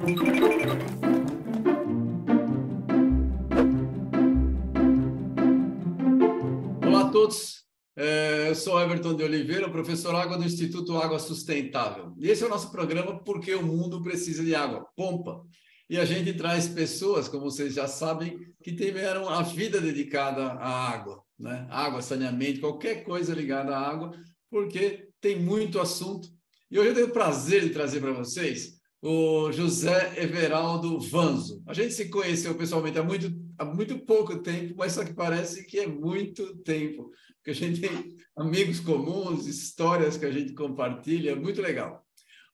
Olá a todos, é, eu sou Everton de Oliveira, professor Água do Instituto Água Sustentável. E esse é o nosso programa Porque o Mundo Precisa de Água, Pompa. E a gente traz pessoas, como vocês já sabem, que tiveram a vida dedicada à água, né? Água, saneamento, qualquer coisa ligada à água, porque tem muito assunto. E hoje eu tenho o prazer de trazer para vocês o José Everaldo Vanzo. A gente se conheceu pessoalmente há muito, há muito pouco tempo, mas só que parece que é muito tempo, porque a gente tem amigos comuns, histórias que a gente compartilha, é muito legal.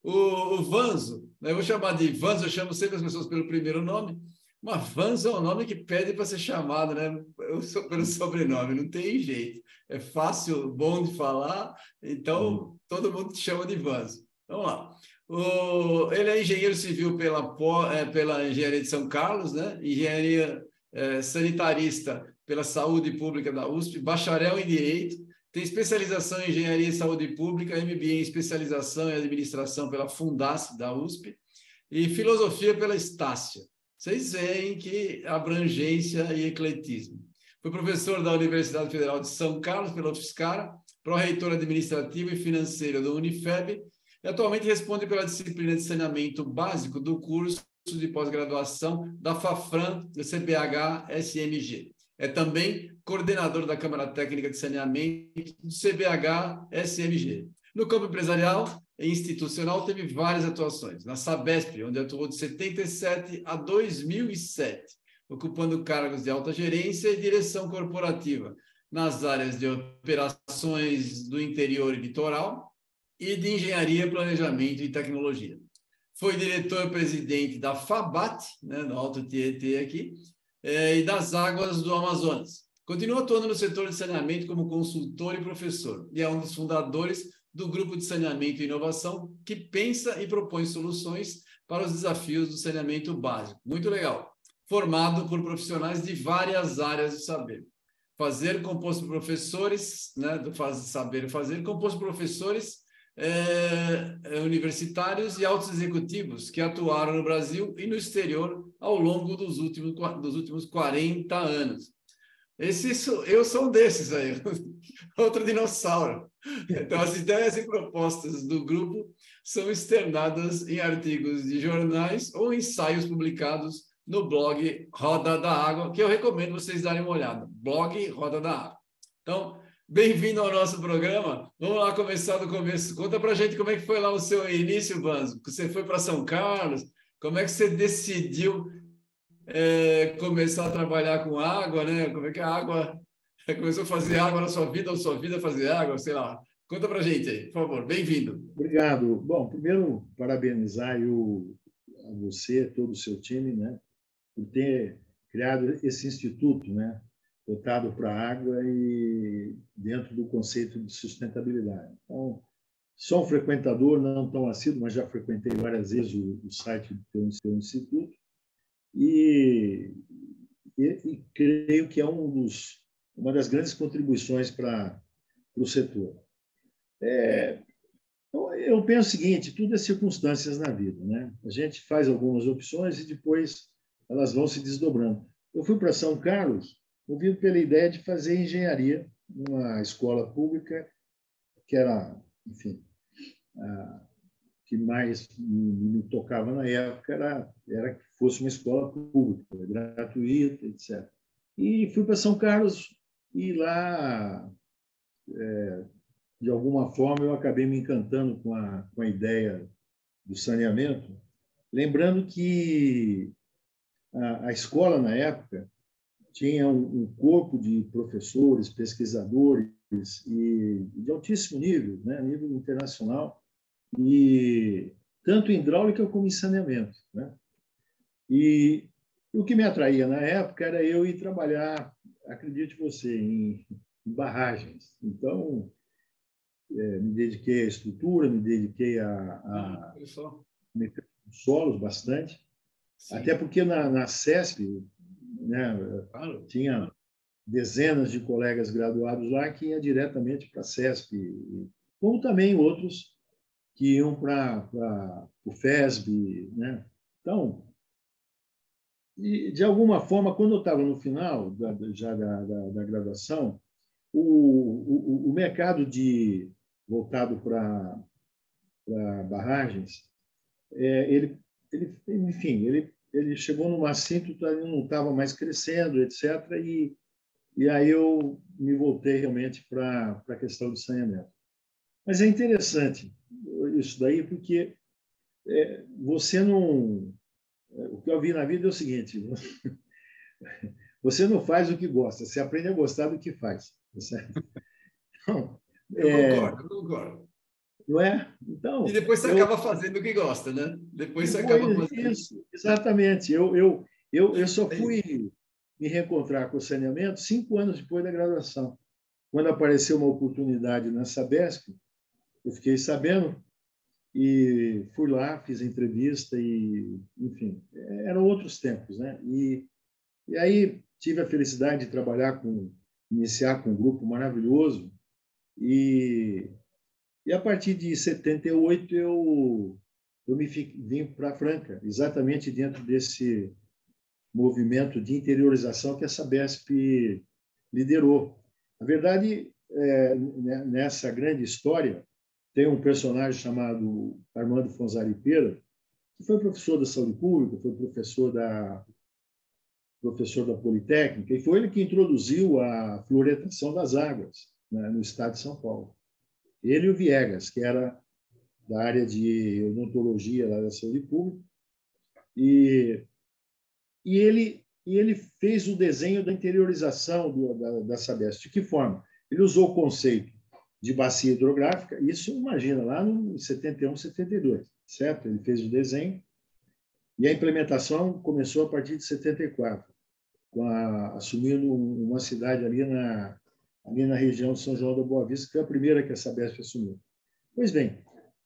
O, o Vanzo, né, eu vou chamar de Vanzo, eu chamo sempre as pessoas pelo primeiro nome, mas Vanzo é um nome que pede para ser chamado, né? Eu sou pelo sobrenome, não tem jeito. É fácil, bom de falar, então hum. todo mundo te chama de Vanzo. Vamos lá. O, ele é engenheiro civil pela, é, pela Engenharia de São Carlos, né? engenharia é, sanitarista pela Saúde Pública da USP, bacharel em Direito, tem especialização em Engenharia e Saúde Pública, MBA em especialização em Administração pela Fundace da USP e Filosofia pela Estácia. Vocês veem que abrangência e ecletismo. Foi professor da Universidade Federal de São Carlos pela UFSCar, pró-reitor administrativo e financeiro da Unifeb e atualmente responde pela disciplina de saneamento básico do curso de pós-graduação da FAFRAN, do CBH-SMG. É também coordenador da Câmara Técnica de Saneamento do CBH-SMG. No campo empresarial e institucional, teve várias atuações. Na Sabesp, onde atuou de 77 a 2007, ocupando cargos de alta gerência e direção corporativa nas áreas de operações do interior e litoral, e de Engenharia, Planejamento e Tecnologia. Foi diretor-presidente da FABAT, né, no Alto Tietê aqui, é, e das Águas do Amazonas. Continua atuando no setor de saneamento como consultor e professor, e é um dos fundadores do Grupo de Saneamento e Inovação, que pensa e propõe soluções para os desafios do saneamento básico. Muito legal. Formado por profissionais de várias áreas do saber. Fazer composto por professores, né, do faz, saber fazer, composto por professores é, é, universitários e altos executivos que atuaram no Brasil e no exterior ao longo dos últimos, dos últimos 40 anos. Esse, eu sou um desses aí, outro dinossauro. Então, as ideias e propostas do grupo são externadas em artigos de jornais ou ensaios publicados no blog Roda da Água, que eu recomendo vocês darem uma olhada. Blog Roda da Água. Então, Bem-vindo ao nosso programa. Vamos lá começar do começo. Conta para gente como é que foi lá o seu início, Banzo. Você foi para São Carlos? Como é que você decidiu é, começar a trabalhar com água, né? Como é que a água começou a fazer água na sua vida ou sua vida fazer água, sei lá. Conta para gente aí, por favor. Bem-vindo. Obrigado. Bom, primeiro parabenizar eu, a você, todo o seu time, né, por ter criado esse instituto, né, voltado para a água e dentro do conceito de sustentabilidade. Então, sou um frequentador, não tão assíduo, mas já frequentei várias vezes o, o site do seu instituto e, e, e, creio que é um dos, uma das grandes contribuições para o setor. É, então, eu penso o seguinte, tudo é circunstâncias na vida. Né? A gente faz algumas opções e depois elas vão se desdobrando. Eu fui para São Carlos movido pela ideia de fazer engenharia numa escola pública, que era, enfim, a que mais me tocava na época era, era que fosse uma escola pública, gratuita, etc. E fui para São Carlos e lá, é, de alguma forma, eu acabei me encantando com a, com a ideia do saneamento, lembrando que a, a escola, na época, tinha um, corpo de professores, pesquisadores e de altíssimo nível, né, nível internacional, e tanto em hidráulica como em saneamento, né? E o que me atraía na época era eu ir trabalhar, acredite você, em, em barragens. Então, é, me dediquei à estrutura, me dediquei a, a ah, solos bastante, Sim. até porque na, na CESP né? Claro. Tinha dezenas de colegas graduados lá que iam diretamente para a CESP, como também outros que iam para o FESB, né? Então, e, de alguma forma, quando eu estava no final da, já da, da, da graduação, o, o, o, mercado de voltado para barragens, é, ele, ele, enfim, ele, ele chegou numa assíntota, ele não estava mais crescendo, etc. E, e aí eu me voltei realmente para a questão do saneamento. Mas é interessante isso daí, porque é, você não. O que eu vi na vida é o seguinte: você não faz o que gosta, você aprende a gostar do que faz. Tá certo? Então, eu é, concordo, concordo. Não é? Então, e depois você eu, acaba fazendo o que gosta, né? Depois você acaba fazendo. Isso, exatamente. Eu, eu, eu, eu só fui me reencontrar com o saneamento cinco anos depois da graduação. Quando apareceu uma oportunidade na Sabesp, eu fiquei sabendo e fui lá, fiz a entrevista e, enfim, eram outros tempos, né? E, e aí tive a felicidade de trabalhar com, iniciar com um grupo maravilhoso e, e a partir de 78 eu, eu me vim para Franca, exatamente dentro desse movimento de interiorização que a Sabesp liderou. Na verdade, é, né, nessa grande história, tem um personagem chamado Armando Fonzari Pera, que foi professor da saúde pública, foi professor da professor da Politécnica, e foi ele que introduziu a fluoretação das águas né, no estado de São Paulo. Ele e o Viegas, que era da área de odontologia da saúde pública, e, e, ele, e ele fez o desenho da interiorização do, da, da Sabesp. De que forma? Ele usou o conceito de bacia hidrográfica. Isso, imagina, lá em 71, 72, certo? Ele fez o desenho e a implementação começou a partir de 74, com a, assumindo uma cidade ali na, ali na região de São João da Boa Vista, que foi a primeira que a Sabesp assumiu. Pois bem,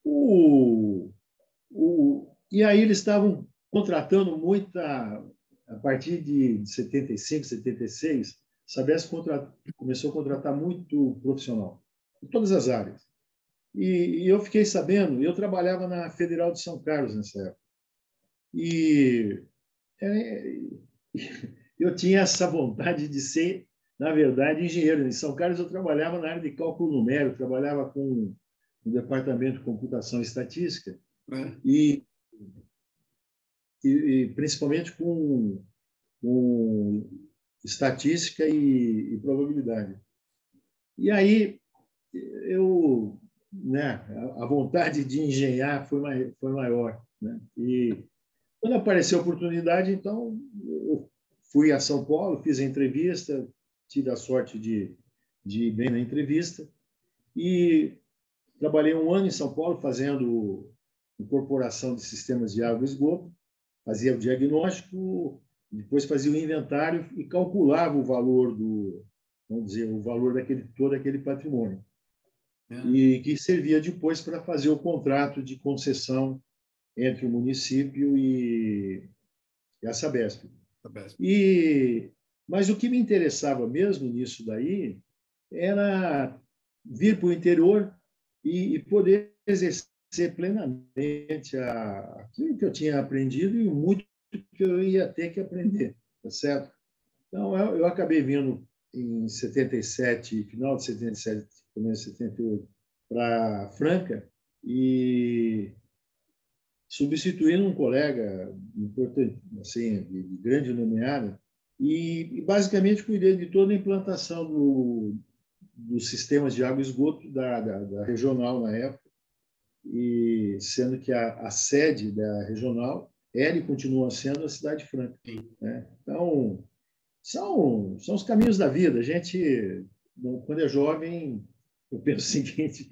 o, o, e aí eles estavam contratando muita, a partir de 75, 76, a Sabesp contra, começou a contratar muito profissional em todas as áreas. E, e eu fiquei sabendo, eu trabalhava na Federal de São Carlos nessa época. E é, eu tinha essa vontade de ser, na verdade, engenheiro. Em São Carlos eu trabalhava na área de cálculo numérico, trabalhava com o departamento de computação e estatística é. e, e, e, principalmente com, com estatística e, e probabilidade. E aí eu, né, a vontade de engenhar foi, mai, foi maior. Né? E quando apareceu a oportunidade, então, eu fui a São Paulo, fiz a entrevista, tive a sorte de, de ir bem na entrevista e trabalhei um ano em São Paulo fazendo incorporação de sistemas de água e esgoto, fazia o diagnóstico, depois fazia o inventário e calculava o valor do, vamos dizer, o valor daquele todo aquele patrimônio. É. E que servia depois para fazer o contrato de concessão entre o município e, e a Sabesp. Sabesp. E, mas o que me interessava mesmo nisso daí era vir para o interior e, e poder exercer plenamente a, aquilo que eu tinha aprendido e muito que eu ia ter que aprender, tá certo? Então, eu, eu acabei vindo em 77, final de 77, começo de 78, para Franca e substituindo um colega importante, assim, de, de grande nomeada, e, basicamente cuidei de toda a implantação do, dos sistemas de água e esgoto da, da, da regional na época, e sendo que a, a, sede da regional era e continua sendo a cidade franca. Né? Então, são, são os caminhos da vida. A gente, quando é jovem, eu penso o seguinte: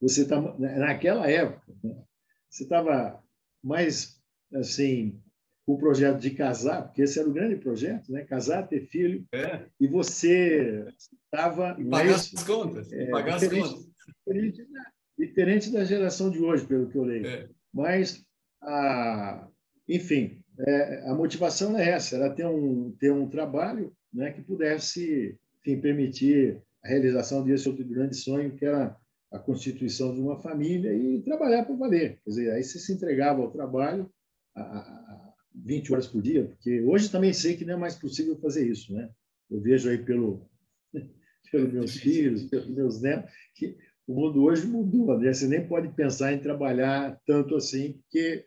você está naquela época, né? você estava mais assim o projeto de casar, porque esse era o grande projeto, né? Casar, ter filho, é. e você estava pagar as contas, é, pagar as contas. Diferente da, diferente da, geração de hoje, pelo que eu leio. É. Mas, a, enfim, é, a motivação é essa, era ter um ter um trabalho, né, que pudesse enfim, permitir a realização desse outro grande sonho, que era a constituição de uma família e trabalhar para valer. Quer dizer, aí você se entregava ao trabalho, a, a, 20 horas por dia, porque hoje também sei que não é mais possível fazer isso, né? Eu vejo aí pelo pelos meus filhos, pelos meus netos, que o mundo hoje mudou, né? Você nem pode pensar em trabalhar tanto assim, porque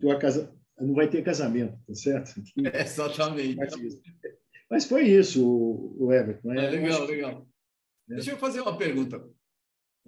tua casa não vai ter casamento, tá certo? É, exatamente. Mas foi isso, o Everton. Né? É, legal, legal. É. Deixa eu fazer uma pergunta.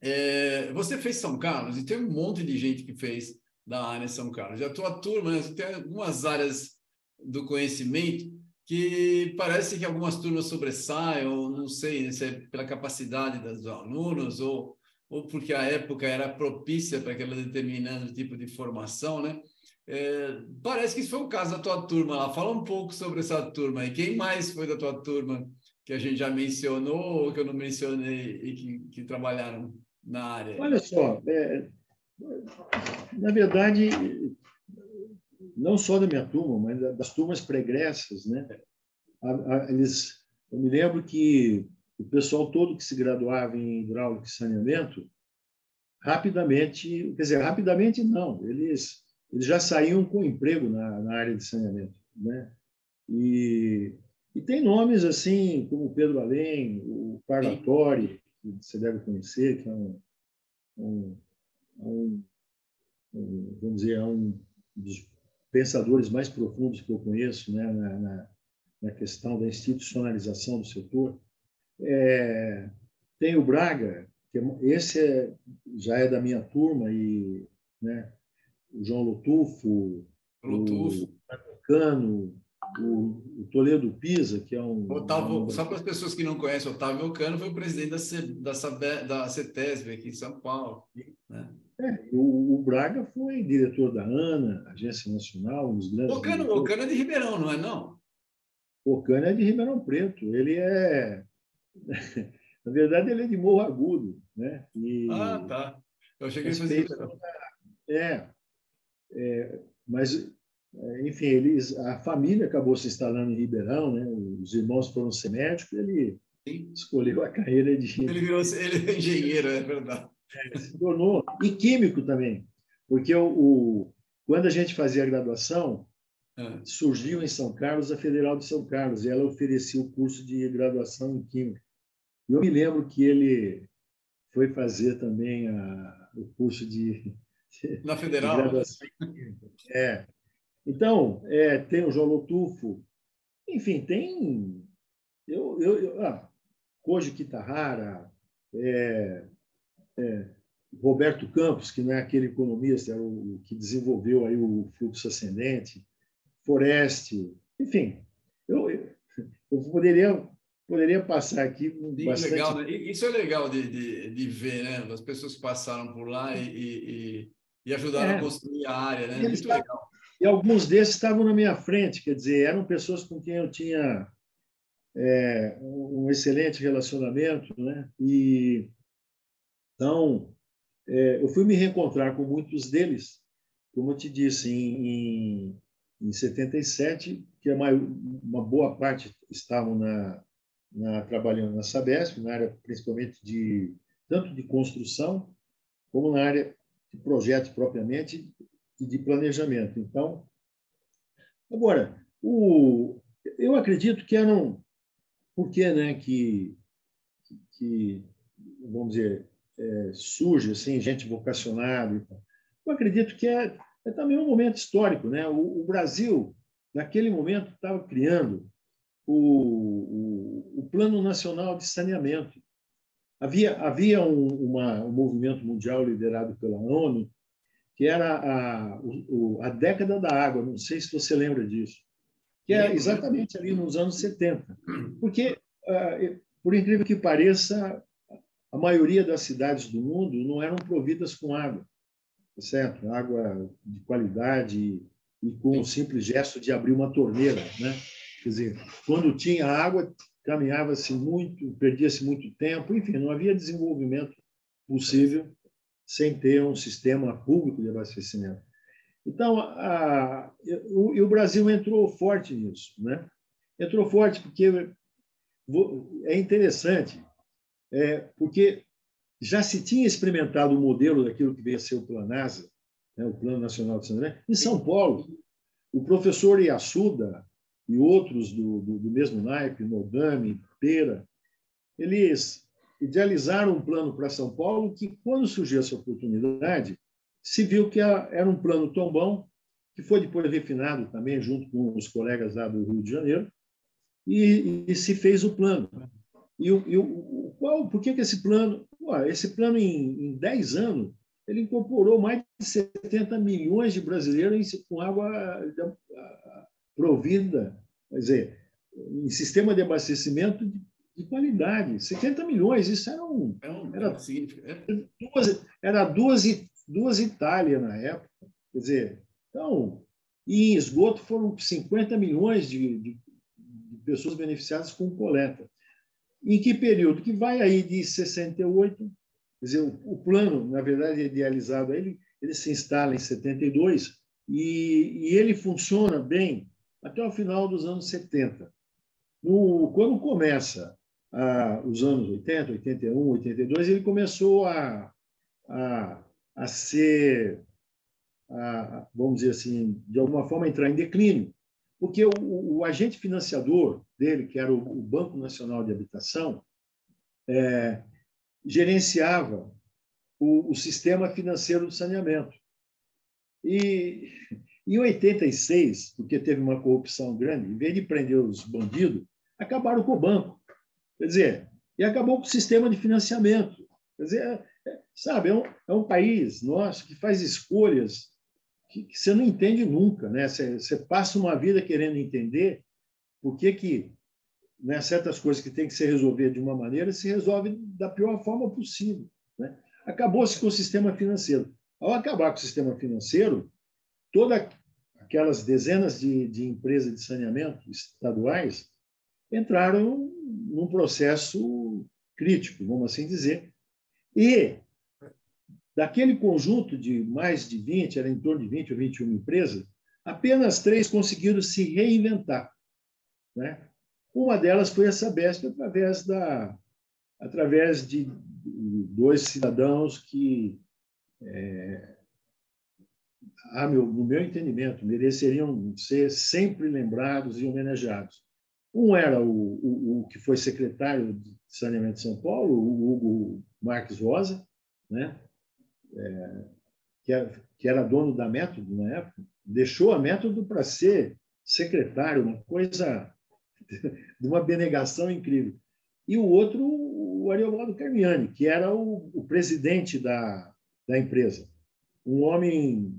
É, você fez São Carlos e tem um monte de gente que fez da área São Carlos. Já a tua turma né, tem algumas áreas do conhecimento que parece que algumas turmas sobressaem, ou não sei se é pela capacidade dos alunos, ou, ou porque a época era propícia para aquele determinado tipo de formação, né? É, parece que isso foi o caso da tua turma lá. Fala um pouco sobre essa turma e quem mais foi da tua turma que a gente já mencionou ou que eu não mencionei e que, que trabalharam na área? Olha só, é, na verdade, não só da minha turma, mas das turmas pregressas, né? Eles, eu me lembro que o pessoal todo que se graduava em hidráulica e saneamento, rapidamente, quer dizer, rapidamente não, eles, eles já saíam com emprego na, na área de saneamento, né? E, e tem nomes assim, como Pedro Além, o Parlatori, que você deve conhecer, que é um, um, um, um vamos dizer, é um dos pensadores mais profundos que eu conheço né, na, na, na questão da institucionalização do setor. É, tem o Braga, que é, esse é, já é da minha turma, e né, o João Lutufo, Lutufo. o Cano, o, o, Toledo Pisa, que é um. Otávio, um... Só para as pessoas que não conhecem, Otávio Cano foi o presidente da, C, da, da CETESB aqui em São Paulo. Né? É, o, o, Braga foi diretor da ANA, Agência Nacional, um dos grandes. O Cano, o Cano é de Ribeirão, não é não? O Cano é de Ribeirão Preto. Ele é. Na verdade, ele é de Morro Agudo. Né? E ah, tá. Eu cheguei a fazer. É, é, mas, é, enfim, eles, a família acabou se instalando em Ribeirão, né? os irmãos foram ser médicos, ele Sim. escolheu a carreira de. Ele virou ele é engenheiro, é verdade. É, se tornou. E químico também, porque o, o quando a gente fazia a graduação, é. surgiu em São Carlos a Federal de São Carlos, e ela oferecia o curso de graduação em Química. E eu me lembro que ele foi fazer também a, o curso de. Na Federal? De graduação em Química. É. Então, é, tem o João Lotufo, enfim, tem. Eu, eu, eu, ah, Koji Kitahara, é, é, Roberto Campos, que não é aquele economista, é o que desenvolveu aí o fluxo ascendente, Forest, enfim, eu, eu poderia poderia passar aqui bastante... legal, né? Isso é legal de, de, de, ver, né? As pessoas que passaram por lá e, e, e ajudaram é. a construir a área, né? Muito legal. E alguns desses estavam na minha frente, quer dizer, eram pessoas com quem eu tinha é, um excelente relacionamento, né? E então, é, eu fui me reencontrar com muitos deles, como eu te disse, em, em, em 77, que uma, uma boa parte estavam na, na, trabalhando na Sabesp, na área principalmente de tanto de construção como na área de projetos propriamente e de planejamento. Então, agora, o, eu acredito que eram por que, né, que, que vamos dizer é, surge assim gente vocacionada. Eu acredito que é, é, também um momento histórico, né? O, o Brasil naquele momento estava criando o, o, o, Plano Nacional de Saneamento. Havia havia um, uma, um movimento mundial liderado pela ONU que era a, o, a década da água. Não sei se você lembra disso. Que é exatamente ali nos anos 70. Porque, ah, por incrível que pareça, a maioria das cidades do mundo não eram providas com água, tá certo? Água de qualidade e com o simples gesto de abrir uma torneira, né? Quer dizer, quando tinha água, caminhava-se muito, perdia-se muito tempo, enfim, não havia desenvolvimento possível sem ter um sistema público de abastecimento. Então, a, o, o Brasil entrou forte nisso, né? Entrou forte porque é interessante é, porque já se tinha experimentado o modelo daquilo que veio a ser o Planasa, né, o Plano Nacional de Saneamento, em São Paulo. o professor Iassuda e outros do, do, do mesmo naipe, Nogami, Pera, eles idealizaram um plano para São Paulo que, quando surgiu essa oportunidade, se viu que era um plano tão bom, que foi depois refinado também, junto com os colegas lá do Rio de Janeiro, e, e se fez o plano. E, o, e o, qual, por que, que esse plano? Ué, esse plano, em, em 10 anos, ele incorporou mais de 70 milhões de brasileiros com água provida, quer dizer, em sistema de abastecimento de, de qualidade. 70 milhões, isso era um. É um era, é. duas, era duas, duas Itálias na época. Quer dizer, então, e em esgoto foram 50 milhões de, de, de pessoas beneficiadas com coleta. Em que período? Que vai aí de 68, quer dizer, o, o plano, na verdade, idealizado, ele, ele se instala em 72 e, e ele funciona bem até o final dos anos 70. No, quando começa ah, os anos 80, 81, 82, ele começou a, a, a ser, a, vamos dizer assim, de alguma forma entrar em declínio, porque o, o agente financiador dele, que era o, o Banco Nacional de Habitação, é, gerenciava o, o sistema financeiro do saneamento. E em 86, porque teve uma corrupção grande, em vez de prender os bandidos, acabaram com o banco. Quer dizer, e acabou com o sistema de financiamento. Quer dizer, é, é, sabe, é um, é um país nosso que faz escolhas que, você não entende nunca. Né? Você, você passa uma vida querendo entender por que, que né, certas coisas que têm que ser resolvidas de uma maneira se resolvem da pior forma possível. Né? Acabou-se com o sistema financeiro. Ao acabar com o sistema financeiro, todas aquelas dezenas de, de empresas de saneamento estaduais entraram num processo crítico, vamos assim dizer. E daquele conjunto de mais de 20, era em torno de 20 ou 21 empresas, apenas três conseguiram se reinventar. Né? Uma delas foi a Sabesp, através, da, através de dois cidadãos que é, a meu, no meu entendimento, mereceriam ser sempre lembrados e homenageados. Um era o, o, o que foi secretário de Saneamento de São Paulo, o Hugo Marques Rosa, né? É, que, era, que era dono da Método na época, deixou a Método para ser secretário, uma coisa de uma benegação incrível. E o outro, o Ariovaldo Carmiani, que era o, o presidente da, da empresa. Um homem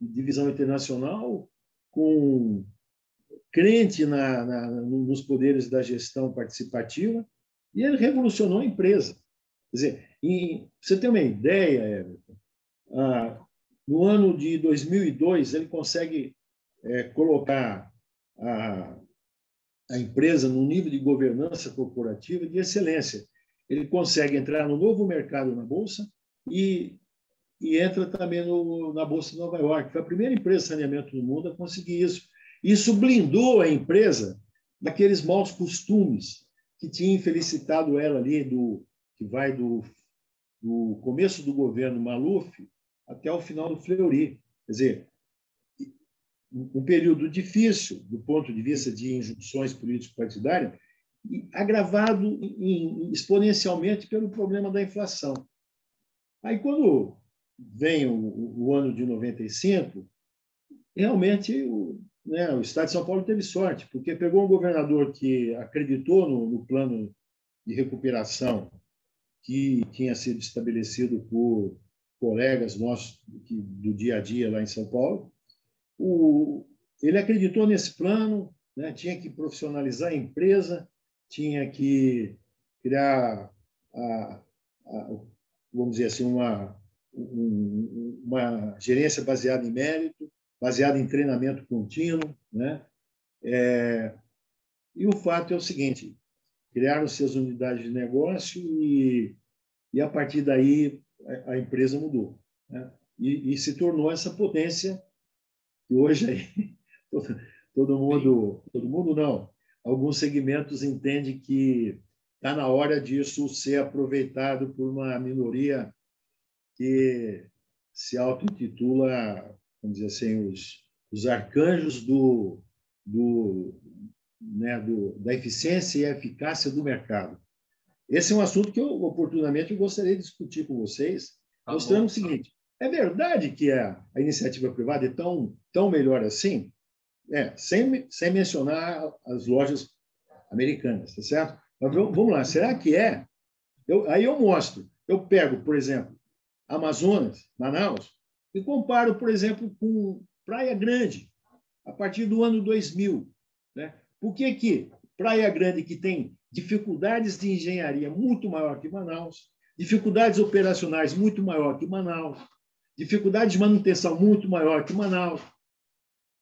divisão internacional, com crente na, na, nos poderes da gestão participativa, e ele revolucionou a empresa. Quer dizer, em, você tem uma ideia, Everton, ah, no ano de 2002, ele consegue é, colocar a, a empresa num nível de governança corporativa de excelência. Ele consegue entrar no novo mercado na Bolsa e e entra também no, na Bolsa de Nova York. Foi a primeira empresa de saneamento do mundo a conseguir isso. Isso blindou a empresa daqueles maus costumes que tinha infelicitado ela ali, do, que vai do, do começo do governo Maluf até o final do Fleury. Quer dizer, um período difícil do ponto de vista de injunções político-partidárias, agravado exponencialmente pelo problema da inflação. Aí, quando vem o, o, ano de 95, realmente o, né, o Estado de São Paulo teve sorte, porque pegou um governador que acreditou no, no plano de recuperação que tinha sido estabelecido por colegas nossos do dia a dia lá em São Paulo. O, ele acreditou nesse plano, né, tinha que profissionalizar a empresa, tinha que criar, a, a, vamos dizer assim, uma, uma gerência baseada em mérito, baseada em treinamento contínuo, né? É, e o fato é o seguinte: criaram-se as unidades de negócio e, e a partir daí a, a empresa mudou, né? e, e, se tornou essa potência que hoje aí, todo, todo mundo, todo mundo não, alguns segmentos entendem que está na hora disso ser aproveitado por uma minoria que se auto-intitula, vamos dizer assim, os, os arcanjos do, do, né, do, da eficiência e eficácia do mercado. Esse é um assunto que eu, oportunamente, eu gostaria de discutir com vocês, tá mostrando bom. o seguinte: é verdade que a, a iniciativa privada é tão, tão melhor assim? É, sem, sem mencionar as lojas americanas, tá certo? Mas vamos lá, será que é? Eu, aí eu mostro. Eu pego, por exemplo, Amazonas, Manaus, e comparo, por exemplo, com Praia Grande, a partir do ano 2000. Né? Por que, que Praia Grande, que tem dificuldades de engenharia muito maior que Manaus, dificuldades operacionais muito maior que Manaus, dificuldade de manutenção muito maior que Manaus,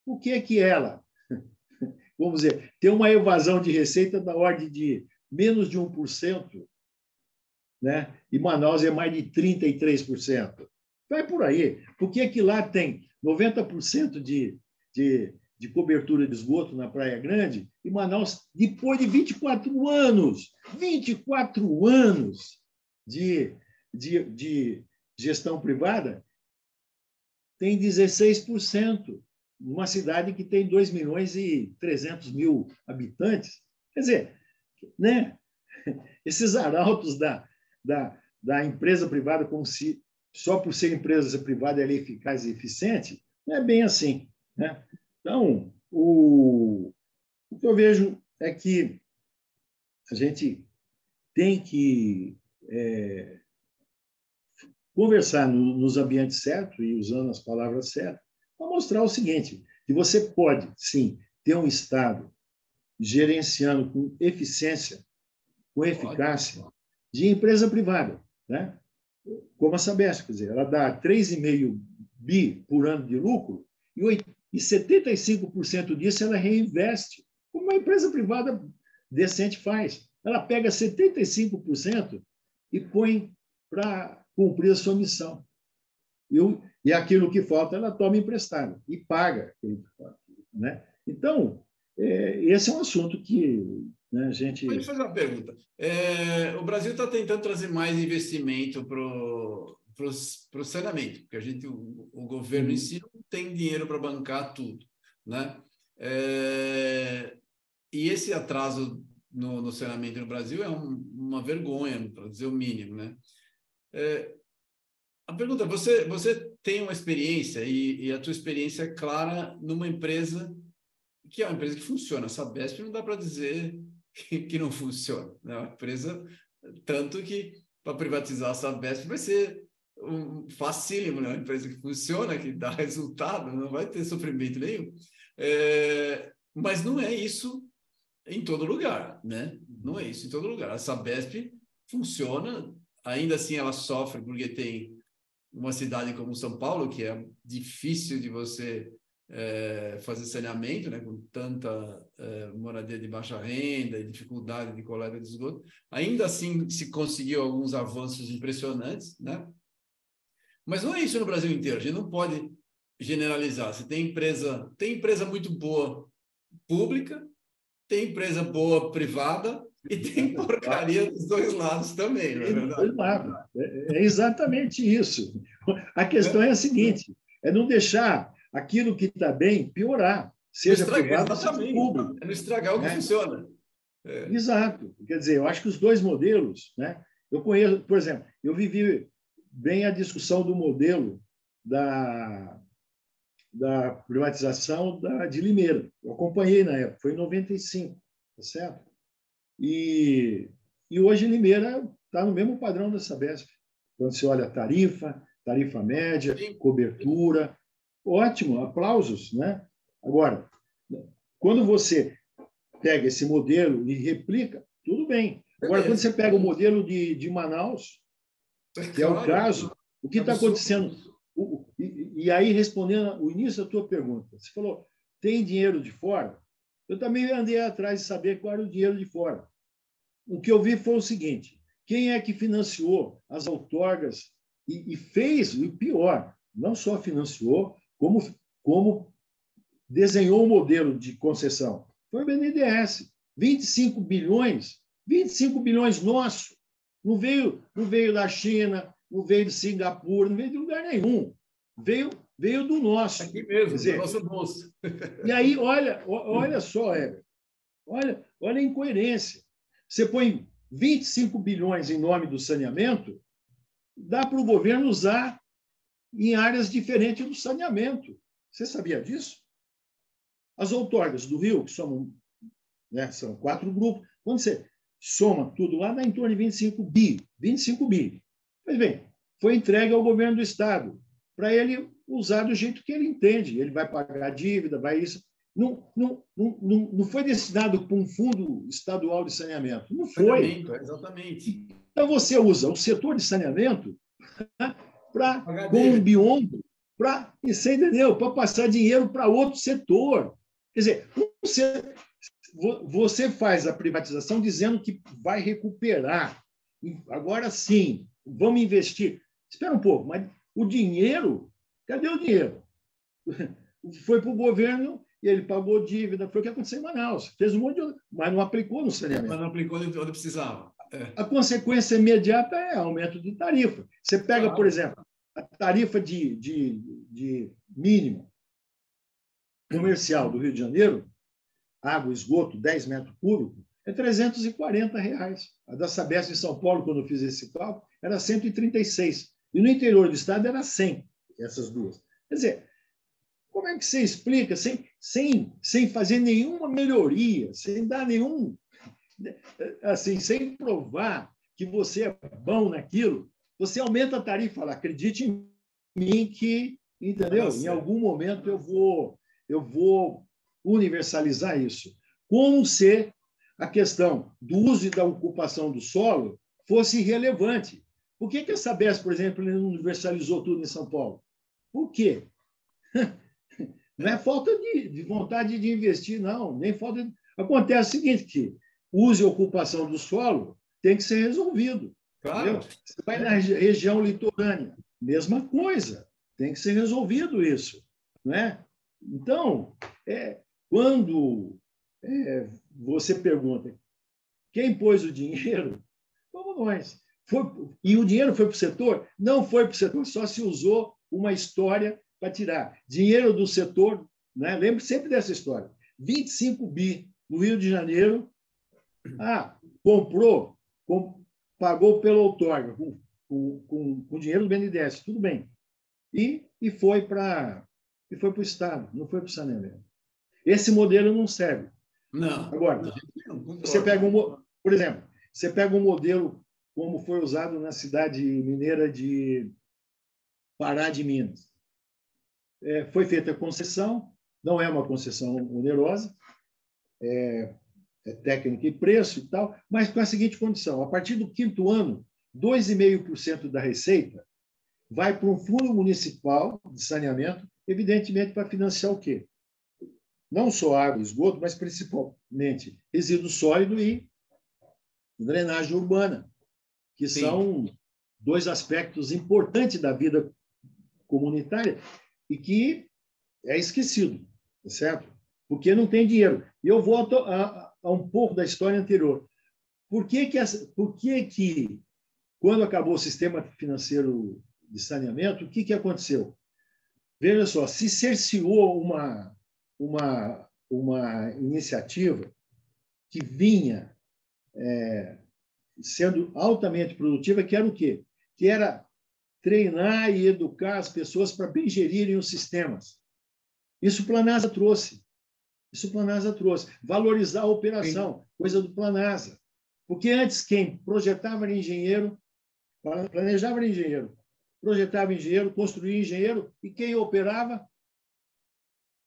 por que, que ela, vamos dizer, tem uma evasão de receita da ordem de menos de 1%, né? e Manaus é mais de 33%? Vai por aí. Por que, que lá tem 90% de, de, de cobertura de esgoto na Praia Grande e Manaus, depois de 24 anos, 24 anos de, de, de gestão privada, tem 16%, numa cidade que tem 2 milhões e 300 mil habitantes. Quer dizer, né? esses arautos da, da, da empresa privada como se só por ser empresa privada ela é eficaz e eficiente, não é bem assim. Né? Então, o, o que eu vejo é que a gente tem que é, conversar no, nos ambientes certos e usando as palavras certas para mostrar o seguinte, que você pode, sim, ter um Estado gerenciando com eficiência, com eficácia, de empresa privada. Né? como a Sabesp, quer dizer, ela dá 3,5 bi por ano de lucro e 75% disso ela reinveste, como uma empresa privada decente faz. Ela pega 75% e põe para cumprir a sua missão. E, e aquilo que falta ela toma emprestado e paga. Né? Então, é, esse é um assunto que né? A gente... Pode fazer uma pergunta. É, o Brasil está tentando trazer mais investimento para o saneamento, porque a gente, o, o governo em si não tem dinheiro para bancar tudo. Né? É, e esse atraso no, no saneamento no Brasil é um, uma vergonha, para dizer o mínimo. Né? É, a pergunta, você, você tem uma experiência, e, e a tua experiência é clara numa empresa que é uma empresa que funciona. A Sabesp não dá para dizer que, que não funciona. Né? Uma empresa, tanto que para privatizar a Sabesp vai ser um facílimo, né? uma empresa que funciona, que dá resultado, não vai ter sofrimento nenhum. É, mas não é isso em todo lugar, né? Não é isso em todo lugar. A Sabesp funciona, ainda assim ela sofre porque tem uma cidade como São Paulo, que é difícil de você é, fazer saneamento, né, com tanta é, moradia de baixa renda e dificuldade de coleta de esgoto, ainda assim se conseguiu alguns avanços impressionantes, né? Mas não é isso no Brasil inteiro. A gente não pode generalizar. Você tem empresa, tem empresa muito boa pública, tem empresa boa privada e tem porcaria dos dois lados também, não é verdade? É, é exatamente isso. A questão é a seguinte: é não deixar aquilo que está bem piorar, seja privado seja público. É não estragar o que né? funciona. É. Exato. Quer dizer, eu acho que os dois modelos, né? Eu conheço, por exemplo, eu vivi bem a discussão do modelo da, da privatização da, de Limeira. Eu acompanhei na época, foi em 95, tá certo? E, e hoje Limeira está no mesmo padrão da Sabesp. Quando você olha a tarifa, tarifa média, Sim. cobertura, Ótimo, aplausos, né? Agora, quando você pega esse modelo e replica, tudo bem. Agora, quando você pega o modelo de, de Manaus, que é o caso, o que está acontecendo? E, e aí, respondendo o início da tua pergunta, você falou, tem dinheiro de fora? Eu também andei atrás de saber qual era o dinheiro de fora. O que eu vi foi o seguinte: quem é que financiou as outorgas e, e fez, e pior, não só financiou, como, como desenhou o modelo de concessão? Foi o BNDES. 25 bilhões, 25 bilhões nosso. Não veio, não veio da China, não veio de Singapura, não veio de lugar nenhum. Veio veio do nosso. Aqui mesmo, dizer, do nosso bolso. E aí, olha, olha só, Heber, olha, olha a incoerência. Você põe 25 bilhões em nome do saneamento, dá para o governo usar em áreas diferentes do saneamento. Você sabia disso? As outorgas do Rio, que somam, né, são quatro grupos, quando você soma tudo lá, dá em torno de 25 bi. 25 bi. Pois bem, foi entregue ao governo do Estado para ele usar do jeito que ele entende. Ele vai pagar a dívida, vai isso. Não, não, não, não foi destinado para um fundo estadual de saneamento. Não foi. Exatamente. Então, você usa o setor de saneamento para como um biombo para você entendeu? Para passar dinheiro para outro setor. Quer dizer, você, você faz a privatização dizendo que vai recuperar. Agora sim, vamos investir. Espera um pouco, mas o dinheiro, cadê o dinheiro? Foi para o governo e ele pagou dívida. Foi o que aconteceu em Manaus. Fez um monte de. Mas não aplicou no saneamento. Mas não aplicou onde precisava. É. A consequência imediata é aumento de tarifa. Você pega, por exemplo, a tarifa de, de, de mínimo comercial do Rio de Janeiro, água, esgoto, 10 metros cúbicos, é 340 reais. A da Sabesp em São Paulo, quando eu fiz esse cálculo, era 136. E no interior do estado era 100, essas duas. Quer dizer, como é que você explica, sem, sem, sem fazer nenhuma melhoria, sem dar nenhum. Assim, sem provar que você é bom naquilo, você aumenta a tarifa, fala, acredite em mim que, entendeu? Nossa. Em algum momento eu vou, eu vou universalizar isso. Como se a questão do uso e da ocupação do solo fosse relevante. Por que, que a Sabesp, por exemplo, não universalizou tudo em São Paulo? Por quê? Não é falta de, de vontade de investir, não. Nem falta de... Acontece o seguinte, que uso e ocupação do solo tem que ser resolvido. Claro. Você vai na região litorânea, mesma coisa, tem que ser resolvido isso. Né? Então, é, quando é, você pergunta quem pôs o dinheiro, fomos nós. Foi, e o dinheiro foi para o setor? Não foi para o setor, só se usou uma história para tirar. Dinheiro do setor, né? lembre sempre dessa história. 25 bi no Rio de Janeiro. Ah, comprou, pagou pelo outorga, com, com, com, com dinheiro do BNDES, tudo bem. E, e foi para o Estado, não foi para o saneamento. Esse modelo não serve. Não. Agora, não, você pega um, por exemplo, você pega um modelo como foi usado na cidade mineira de Pará de Minas. É, foi feita a concessão, não é uma concessão onerosa, é, é técnica e preço e tal, mas com a seguinte condição: a partir do quinto ano, 2,5% da receita vai para um fundo municipal de saneamento, evidentemente para financiar o quê? Não só água e esgoto, mas principalmente resíduo sólido e drenagem urbana, que Sim. são dois aspectos importantes da vida comunitária e que é esquecido, certo? Porque não tem dinheiro. E eu volto a, a um pouco da história anterior. Por que que, por que, que quando acabou o sistema financeiro de saneamento, o que, que aconteceu? Veja só, se cerceou uma, uma, uma iniciativa que vinha é, sendo altamente produtiva, que era o quê? Que era treinar e educar as pessoas para bem gerirem os sistemas. Isso o Planasa trouxe. Isso o Planasa trouxe. Valorizar a operação, Sim. coisa do Planasa. Porque antes quem projetava era engenheiro, planejava era engenheiro, projetava engenheiro, construía engenheiro, e quem operava?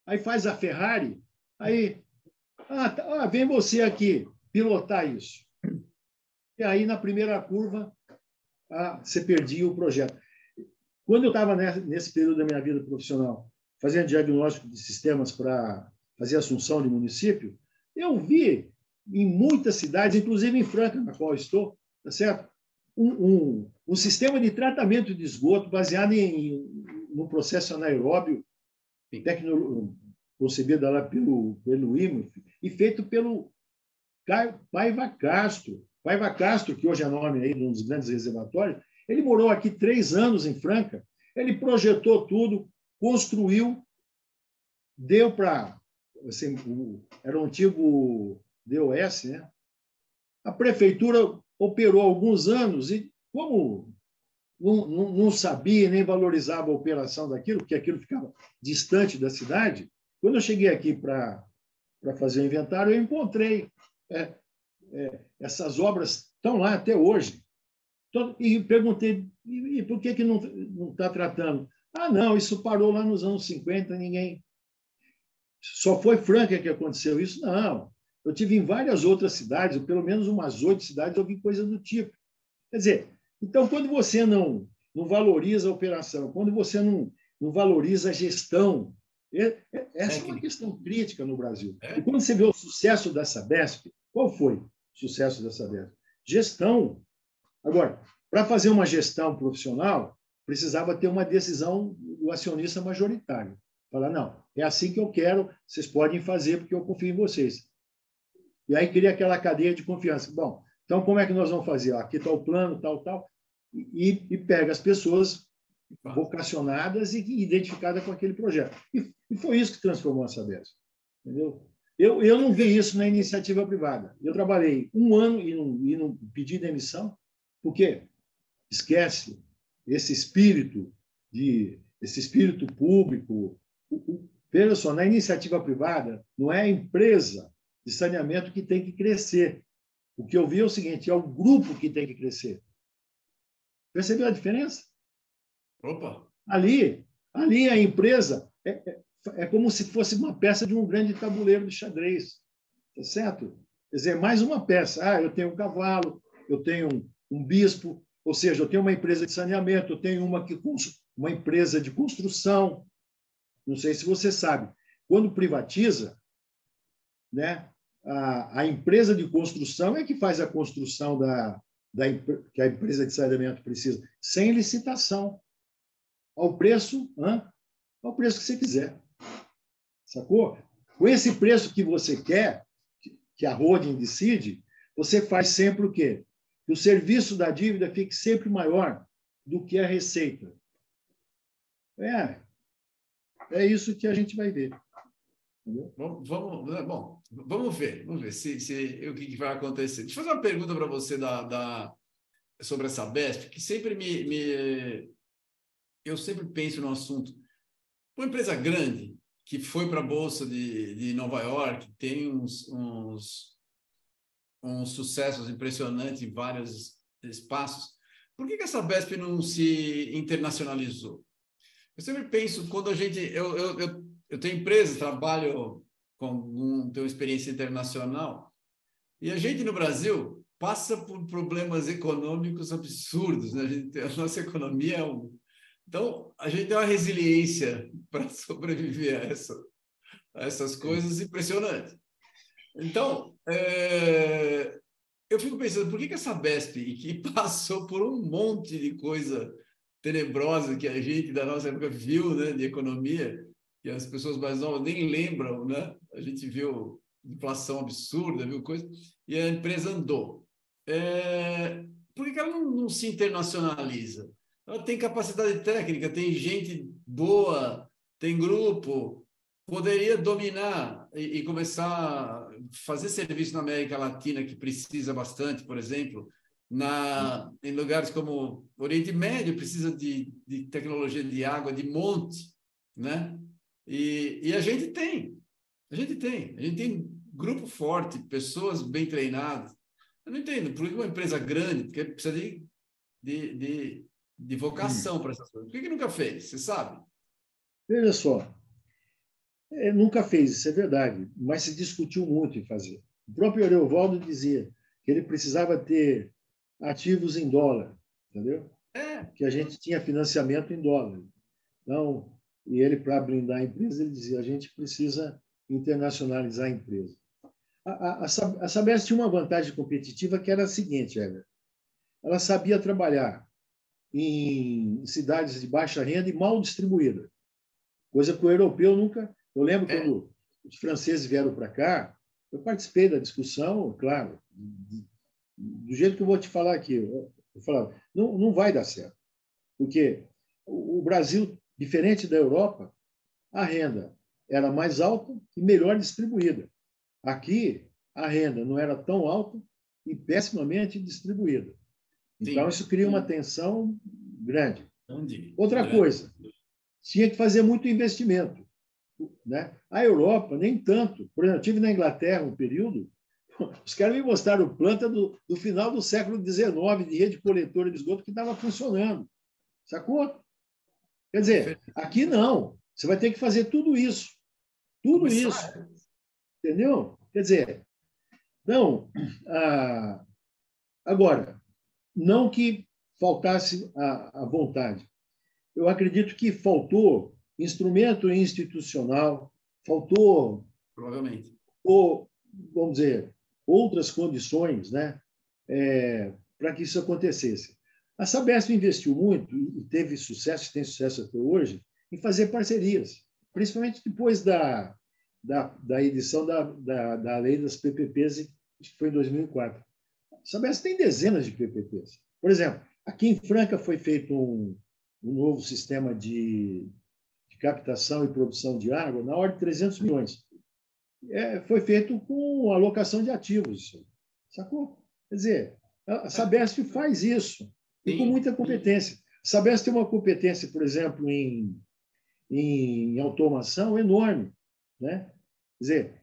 Aí faz a Ferrari, aí, ah, tá, ah, vem você aqui pilotar isso. E aí, na primeira curva, ah, você perdia o projeto. Quando eu estava nesse período da minha vida profissional, fazendo diagnóstico de sistemas para fazer assunção de município, eu vi em muitas cidades, inclusive em Franca, na qual estou, tá certo? Um, um, um sistema de de esgoto baseado em, no processo anaeróbio, concebido lá pelo, pelo IMA, e feito pelo Paiva Castro. Paiva Castro, que hoje é nome aí de um dos grandes reservatórios, ele morou aqui três anos em Franca, ele projetou tudo, construiu, deu para. Assim, era um antigo DOS, né? A prefeitura operou alguns anos e, como não, não, não, sabia nem valorizava a operação daquilo, porque aquilo ficava distante da cidade, quando eu cheguei aqui para fazer o inventário, eu encontrei é, é, essas obras estão lá até hoje. E perguntei, e, por que, que não está tratando? Ah, não, isso parou lá nos anos 50, ninguém. Só foi Franca que aconteceu isso? Não. Eu tive em várias outras cidades, pelo menos umas oito cidades, eu vi coisa do tipo. Quer dizer, então, quando você não, não valoriza a operação, quando você não, não valoriza a gestão, é, é, essa é uma questão crítica no Brasil. E quando você vê o sucesso da Sabesp, qual foi o sucesso da Sabesp? Gestão. Agora, para fazer uma gestão profissional, precisava ter uma decisão do acionista majoritário. Falar, não, é assim que eu quero, vocês podem fazer porque eu confio em vocês. E aí cria aquela cadeia de confiança. Bom, então como é que nós vamos fazer? Aqui está o plano, tal, tal. E, e pega as pessoas vocacionadas e identificadas com aquele projeto. E, e foi isso que transformou a Sabesp. Entendeu? Eu, eu não vi isso na iniciativa privada. Eu trabalhei um ano e não, e não pedi demissão, porque esquece esse espírito de esse espírito público. Veja só, na iniciativa privada não é a empresa de saneamento que tem que crescer. O que eu vi é o seguinte: é o grupo que tem que crescer. Percebeu a diferença? Opa! Ali, ali a empresa é, é, é como se fosse uma peça de um grande tabuleiro de xadrez, tá certo? Quer dizer, mais uma peça. Ah, eu tenho um cavalo, eu tenho um, um bispo, ou seja, eu tenho uma empresa de saneamento, eu tenho uma, que, uma empresa de construção. Não sei se você sabe. Quando privatiza, né, a, a empresa de construção é que faz a construção da, da, que a empresa de saneamento precisa, sem licitação, ao preço, ao preço que você quiser. Sacou? Com esse preço que você quer, que a holding decide, você faz sempre o quê? que o serviço da dívida fique sempre maior do que a receita. É, é isso que a gente vai ver. Vamos, vamos, né, bom, vamos ver, vamos ver se, se, o que, vai acontecer. Deixa eu fazer uma pergunta para você da, da, sobre essa BESP, que sempre me, me. Eu sempre penso no assunto. Uma empresa grande que foi para a Bolsa de, de Nova York, tem uns, uns com sucessos impressionantes em vários espaços, por que, que essa BESP não se internacionalizou? Eu sempre penso, quando a gente. Eu, eu, eu, eu tenho empresa, trabalho com tenho experiência internacional, e a gente no Brasil passa por problemas econômicos absurdos. Né? A, gente, a nossa economia é um. Então, a gente tem uma resiliência para sobreviver a, essa, a essas coisas impressionantes. Então, é, eu fico pensando, por que, que essa BESP, que passou por um monte de coisa tenebrosa que a gente da nossa época viu, né, de economia, que as pessoas mais novas nem lembram, né? A gente viu inflação absurda, viu coisa, e a empresa andou. É, por que, ela não, não se internacionaliza? Ela tem capacidade técnica, tem gente boa, tem grupo, poderia dominar e, e começar fazer serviço na América Latina, que precisa bastante, por exemplo, na, em lugares como Oriente Médio, precisa de, de tecnologia de água de monte, né? E, e a gente tem, a gente tem, a gente tem grupo forte, pessoas bem treinadas. Eu não entendo, por que uma empresa grande, porque precisa de, de, de, de vocação hum. para essas coisas. Por que, que nunca fez? Você sabe? Veja só, é, nunca fez, isso é verdade, mas se discutiu muito em fazer. O próprio Ariovaldo dizia que ele precisava ter ativos em dólar, entendeu? É. Que a gente tinha financiamento em dólar. Então, e ele, para blindar a empresa, ele dizia: a gente precisa internacionalizar a empresa. A, a, a Sabesp tinha uma vantagem competitiva que era a seguinte, Heber. Ela sabia trabalhar em cidades de baixa renda e mal distribuída, coisa que o europeu nunca eu lembro é. quando os franceses vieram para cá, eu participei da discussão, claro, do jeito que eu vou te falar aqui. Eu falava, não, não vai dar certo, porque o Brasil diferente da Europa, a renda era mais alta e melhor distribuída. Aqui, a renda não era tão alta e pessimamente distribuída. Então, Sim. isso cria uma tensão grande. Entendi. Outra coisa, tinha que fazer muito investimento. Né? A Europa, nem tanto. Por exemplo, eu estive na Inglaterra um período, os caras me mostraram planta do, do final do século XIX de rede coletora de esgoto que estava funcionando. Sacou? Quer dizer, aqui não. Você vai ter que fazer tudo isso. Tudo isso. Entendeu? Quer dizer, não. Ah, agora, não que faltasse a, a vontade. Eu acredito que faltou instrumento institucional, faltou. Provavelmente. Ou, vamos dizer, outras condições né, é, para que isso acontecesse. A Sabesp investiu muito e teve sucesso, tem sucesso até hoje, em fazer parcerias, principalmente depois da, da, da edição da, da, da lei das PPPs, que foi em 2004. A Sabesp tem dezenas de PPPs. Por exemplo, aqui em Franca foi feito um, um novo sistema de, de captação e produção de água na ordem de 300 milhões é, foi feito com alocação de ativos. Sacou? Quer dizer, a Sabesp faz isso, e com muita competência. A Sabesp tem uma competência, por exemplo, em, em automação enorme. Né? Quer dizer,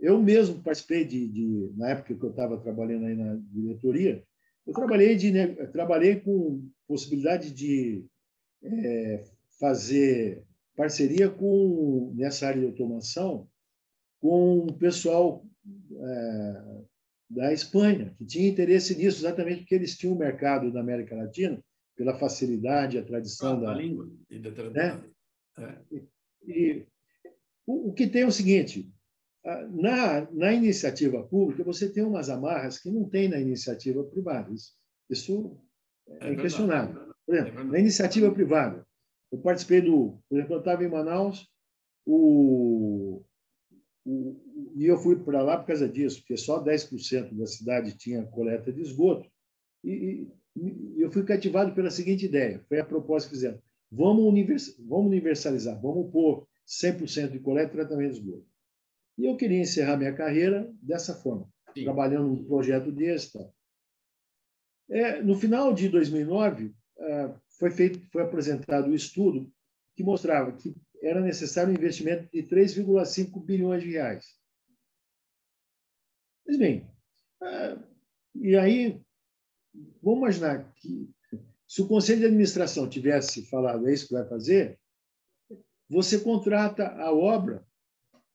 eu mesmo participei de, de na época que eu estava trabalhando aí na diretoria, eu trabalhei, de, né, trabalhei com possibilidade de é, fazer parceria com nessa área de automação com o pessoal é, da Espanha, que tinha interesse nisso, exatamente porque eles tinham um mercado na América Latina, pela facilidade, a tradição ah, da, da língua e da. Né? É. E, e o, o, que tem é o seguinte: na, na iniciativa pública, você tem umas amarras que não tem na iniciativa privada. Isso, isso é, é inquestionável. Por exemplo, é na iniciativa privada, eu participei do. Por exemplo, eu estava em Manaus, o, e eu fui para lá por causa disso, porque só 10% da cidade tinha coleta de esgoto. E, e, eu fui cativado pela seguinte ideia: foi a proposta que fizeram. Vamos, univers, vamos universalizar, vamos pôr 100% de coleta e tratamento de esgoto. E eu queria encerrar minha carreira dessa forma, Sim. trabalhando num projeto desse. É, no final de 2009, é, foi, feito, foi apresentado o um estudo que mostrava que era necessário um investimento de 3,5 bilhões de reais. Pois bem, ah, e aí, vamos imaginar que se o Conselho de Administração tivesse falado é isso que vai fazer, você contrata a obra,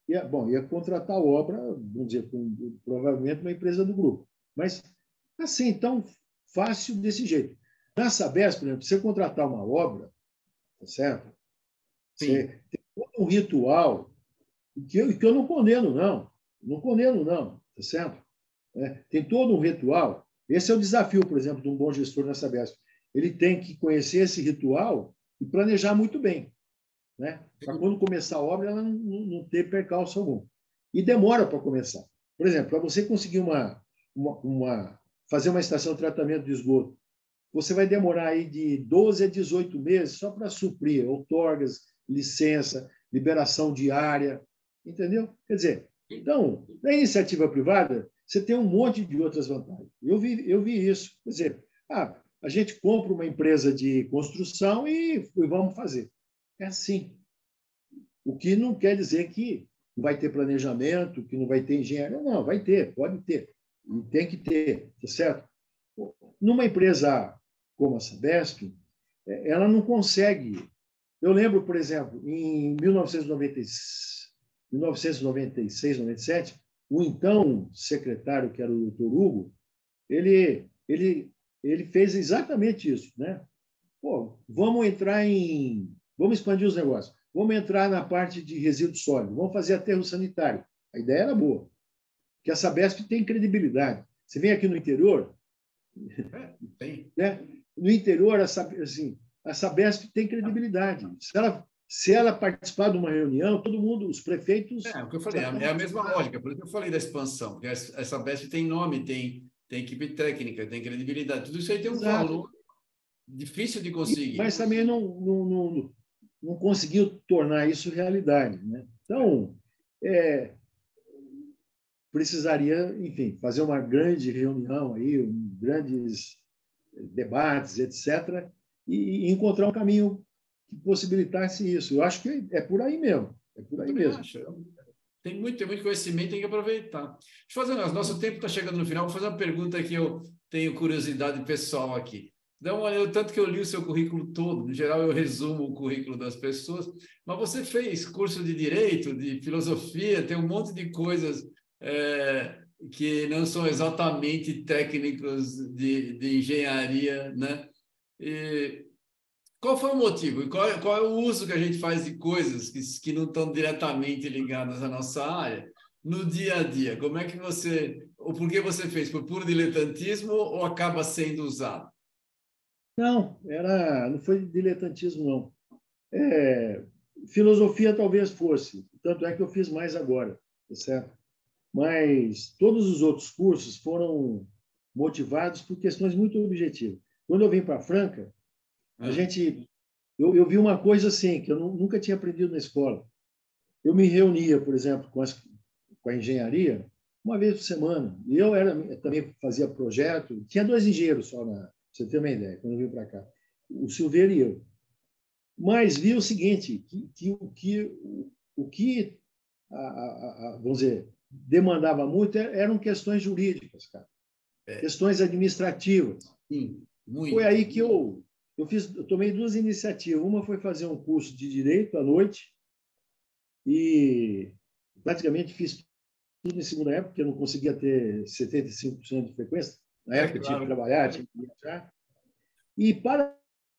ia, bom, ia contratar a obra, vamos dizer, com, provavelmente uma empresa do grupo, mas assim, tão fácil desse jeito. Na Sabesp, por exemplo, você contratar uma obra, tá certo? Sim. Tem um ritual que eu, que eu não condeno, não. Não condeno, não. Tá certo? É, tem todo um ritual. Esse é o desafio, por exemplo, de um bom gestor na Sabesp. Ele tem que conhecer esse ritual e planejar muito bem. Né? Para quando começar a obra, ela não, não, ter percalço algum. E demora para começar. Por exemplo, para você conseguir uma, uma, uma, fazer uma estação de tratamento de esgoto, você vai demorar aí de 12 a 18 meses só para suprir outorgas, licença, liberação diária, entendeu? Quer dizer, então, na iniciativa privada, você tem um monte de outras vantagens. Eu vi, eu vi isso. Quer dizer, ah, a gente compra uma empresa de construção e, e vamos fazer. É assim. O que não quer dizer que não vai ter planejamento, que não vai ter engenharia. Não, vai ter, pode ter. E tem que ter, tá certo? Numa empresa como a Sabesp, é, ela não consegue eu lembro, por exemplo, em 1996, 1996 97, o então secretário, que era o doutor Hugo, ele, ele, ele fez exatamente isso. Né? Pô, vamos entrar em. Vamos expandir os negócios. Vamos entrar na parte de resíduo sólido. Vamos fazer aterro sanitário. A ideia era boa. Que a Sabesp tem credibilidade. Você vem aqui no interior. É, tem. Né? No interior, assim, a Sabesp tem credibilidade. Se ela, se ela participar de uma reunião, todo mundo, os prefeitos. É, o que eu falei, é, é a mesma lógica, por isso que eu falei da expansão, porque a Sabesp tem nome, tem, tem equipe técnica, tem credibilidade, tudo isso aí tem um Exato. valor difícil de conseguir. Mas também não, não, não, não conseguiu tornar isso realidade. Né? Então, é, precisaria, enfim, fazer uma grande reunião aí, um, grandes debates, etc., e, e, encontrar um caminho que possibilitasse isso. Eu acho que é por aí mesmo. É por aí mesmo. Tem muito, tem muito conhecimento, tem que aproveitar. Deixa eu fazer, nosso tempo está chegando no final. Vou fazer uma pergunta que eu tenho curiosidade pessoal aqui. Dá uma olhada, tanto que eu li o seu currículo todo, em geral eu resumo o currículo das pessoas, mas você fez curso de direito, de filosofia, tem um monte de coisas é, que não são exatamente técnicos de, de engenharia, né? E qual foi o motivo? E qual, qual é o uso que a gente faz de coisas que, que não estão diretamente ligadas à nossa área no dia a dia? Como é que você, ou por que você fez? Por puro diletantismo ou acaba sendo usado? Não, era, não foi diletantismo, não. É, filosofia talvez fosse, tanto é que eu fiz mais agora, tá certo? Mas todos os outros cursos foram motivados por questões muito objetivas. Quando eu vim para Franca, a é. gente, eu, eu, vi uma coisa assim que eu nunca tinha aprendido na escola. Eu me reunia, por exemplo, com, as, com a engenharia uma vez por semana. E eu era também fazia projeto. Tinha dois engenheiros só na, você ter uma ideia, quando eu vim para cá. O Silveira e eu. Mas vi o seguinte, que, que, o que, o que a, a, a, vamos dizer, demandava muito eram questões jurídicas, cara. É. Questões administrativas. Sim, muito. Foi aí que eu, eu, fiz, eu tomei duas iniciativas. Uma foi fazer um curso de Direito à noite e praticamente fiz tudo em segunda época, porque eu não conseguia ter 75% de frequência. Na é época claro. tinha que trabalhar, tinha que viajar. E,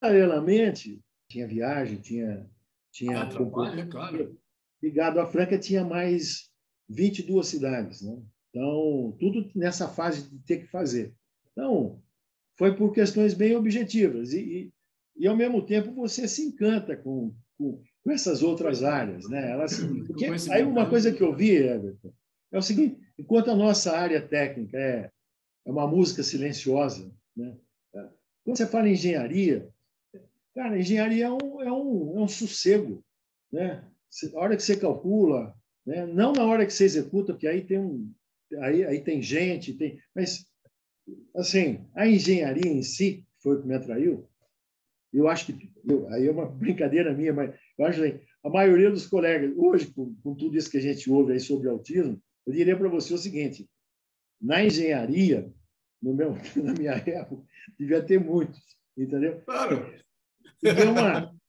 paralelamente, tinha viagem, tinha. tinha ah, trabalho, é claro. Ligado à Franca, tinha mais 22 cidades. Né? Então, tudo nessa fase de ter que fazer. Então, foi por questões bem objetivas. E, e, e ao mesmo tempo, você se encanta com, com, com essas outras áreas. Né? Elas, porque, aí, uma coisa que eu vi, Everton, é o seguinte: enquanto a nossa área técnica é é uma música silenciosa. Né? Quando você fala em engenharia, cara, engenharia é um, é um, é um sossego. Né? A hora que você calcula, né? não na hora que você executa, porque aí tem, um, aí, aí tem gente, tem, mas assim, a engenharia em si, foi o que me atraiu, eu acho que, eu, aí é uma brincadeira minha, mas eu acho que a maioria dos colegas, hoje, com, com tudo isso que a gente ouve aí sobre autismo, eu diria para você o seguinte: na engenharia, no meu, na minha época, devia ter muitos, entendeu? Claro. Porque é uma,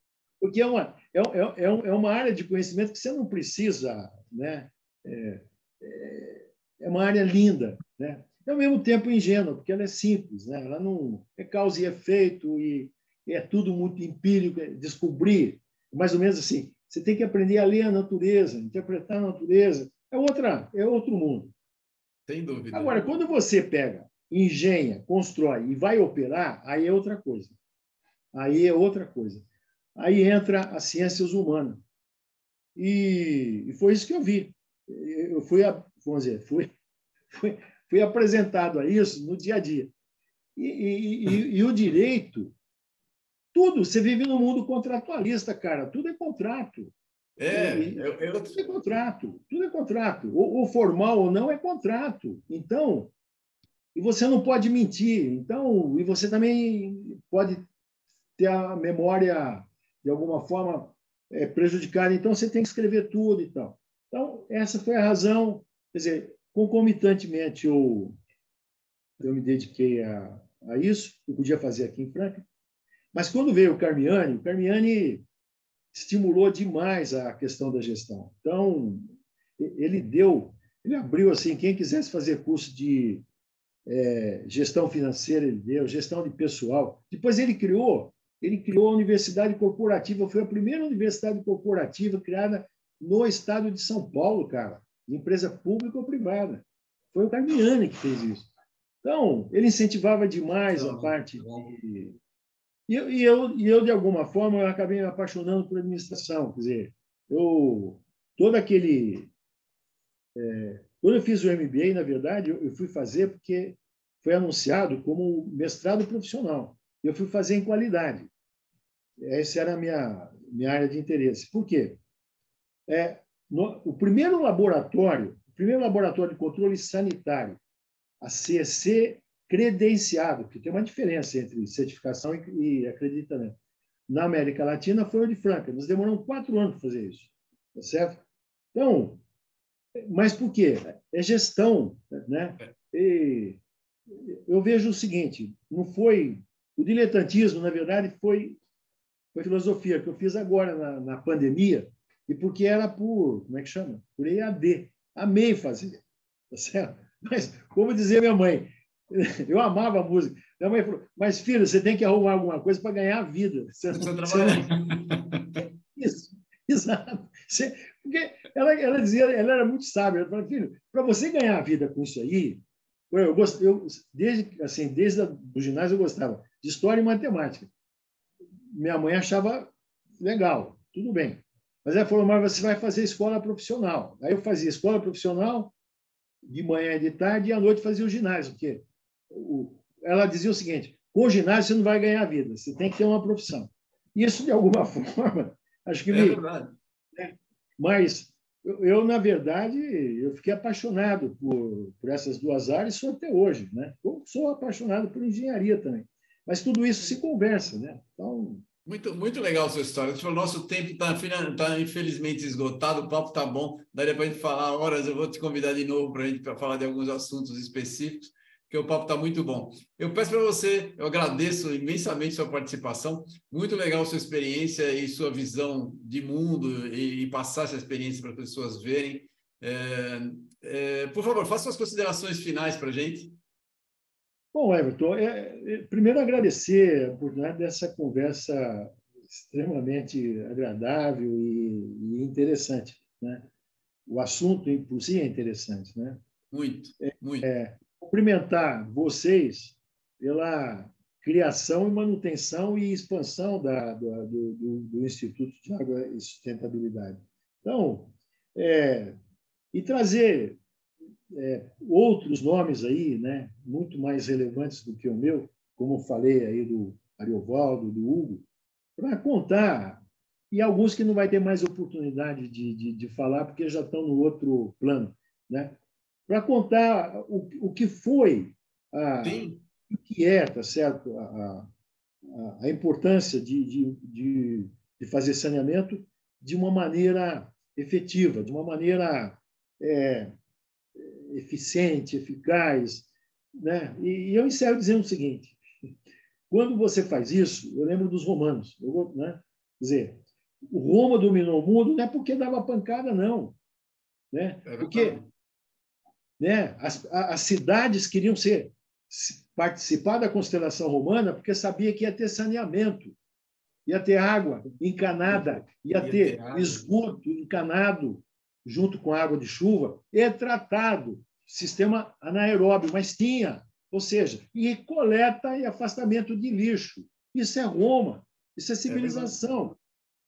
porque é uma, é, é, é uma área de conhecimento que você não precisa, né? É, é, é uma área linda, né? E, ao mesmo tempo ingênua, porque ela é simples, né? Ela não é causa e efeito e é tudo muito empírico, é descobrir, mais ou menos assim. Você tem que aprender a ler a natureza, interpretar a natureza. É outra, é outro mundo. Sem dúvida. Agora, quando você pega, engenha, constrói e vai operar, aí é outra coisa. Aí é outra coisa. Aí entra as ciências humanas. E, e foi isso que eu vi. Eu fui, vamos dizer, fui, fui, fui apresentado a isso no dia a dia. E, e, e, e o direito, tudo, você vive num mundo contratualista, cara, tudo é contrato. É, eu, eu... tudo é contrato, tudo é contrato. Ou, ou, formal ou não é contrato. Então, e você não pode mentir. Então, e você também pode ter a memória de alguma forma é, prejudicada. Então, você tem que escrever tudo e tal. Então, essa foi a razão. Quer dizer, concomitantemente, eu, eu me dediquei a, a isso. Eu podia fazer aqui em Franca. Mas quando veio o Carmiani, o Carmiani estimulou demais a questão da gestão. Então, ele deu, ele abriu assim, quem quisesse fazer curso de é, gestão financeira, ele deu, gestão de pessoal. Depois ele criou, ele criou a Universidade Corporativa, foi a primeira universidade corporativa criada no estado de São Paulo, cara, empresa pública ou privada. Foi o Carmiani que fez isso. Então, ele incentivava demais a parte de, e, e, eu, e eu, de alguma forma, eu acabei me apaixonando por administração. Quer dizer, eu, todo aquele. É, quando eu fiz o MBA, na verdade, eu, eu fui fazer porque foi anunciado como mestrado profissional. Eu fui fazer em qualidade. Essa era a minha. minha área de interesse. Por quê? É, no, o primeiro laboratório, o primeiro laboratório de controle sanitário a ser credenciado, porque tem uma diferença entre certificação e, e acreditamento. Na América Latina foi o de Franca. Nós demoramos quatro anos para fazer isso, tá certo? Então, mas por quê? É gestão, né? E eu vejo o seguinte: não foi o diletantismo, na verdade, foi foi filosofia que eu fiz agora na, na pandemia e porque era por como é que chama? Por EAD. Amei fazer, tá certo? Mas como dizia minha mãe, eu amava a música. Minha mãe falou: mas filho, você tem que arrumar alguma coisa para ganhar a vida. Você, você, você... Isso, exato. Você, porque ela, ela dizia, ela era muito sábia. Ela falou, filho, para você ganhar a vida com isso aí, eu, gost, eu desde assim, desde o ginásio eu gostava de história e matemática. Minha mãe achava legal, tudo bem. Mas ela falou, mas você vai fazer escola profissional. Aí eu fazia escola profissional de manhã e de tarde e à noite fazia o ginásio, porque o, ela dizia o seguinte: com o ginásio você não vai ganhar vida, você tem que ter uma profissão. Isso, de alguma forma, acho que é me. Verdade. Né? Mas eu, eu, na verdade, eu fiquei apaixonado por, por essas duas áreas, sou até hoje. Né? Eu sou apaixonado por engenharia também. Mas tudo isso se conversa. Né? Então, muito, muito legal a sua história. O nosso tempo está tá, infelizmente esgotado, o papo está bom, daria para a gente falar horas. Eu vou te convidar de novo para a gente pra falar de alguns assuntos específicos, porque o papo está muito bom. Eu peço para você, eu agradeço imensamente sua participação, muito legal sua experiência e sua visão de mundo e, e passar essa experiência para as pessoas verem. É, é, por favor, faça suas considerações finais para a gente. Bom, Everton, é, é, primeiro agradecer a oportunidade dessa conversa extremamente agradável e, e interessante. Né? O assunto por si é interessante. Né? Muito, muito. É, cumprimentar vocês pela criação e manutenção e expansão da, do, do, do, Instituto de Água e Sustentabilidade. Então, é, e trazer é, outros nomes aí, né, muito mais relevantes do que o meu, como falei aí do Ariovaldo, do Hugo, para contar, e alguns que não vai ter mais oportunidade de, de, de falar porque já estão no outro plano, né? para contar o, o que foi, a, o que é, tá certo? A, a, a importância de, de, de, de fazer saneamento de uma maneira efetiva, de uma maneira é, eficiente, eficaz. Né? E, eu encerro dizendo o seguinte: quando você faz isso, eu lembro dos romanos. Eu vou, né? Quer dizer, o Roma dominou o mundo não é porque dava pancada, não. Né? É porque né, as, as cidades queriam ser participar da constelação romana porque sabia que ia ter saneamento, ia ter água encanada, ia, ia ter, ter esgoto encanado, junto com água de chuva, é tratado, sistema anaeróbio, mas tinha, ou seja, e coleta e afastamento de lixo. Isso é Roma, isso é, é civilização.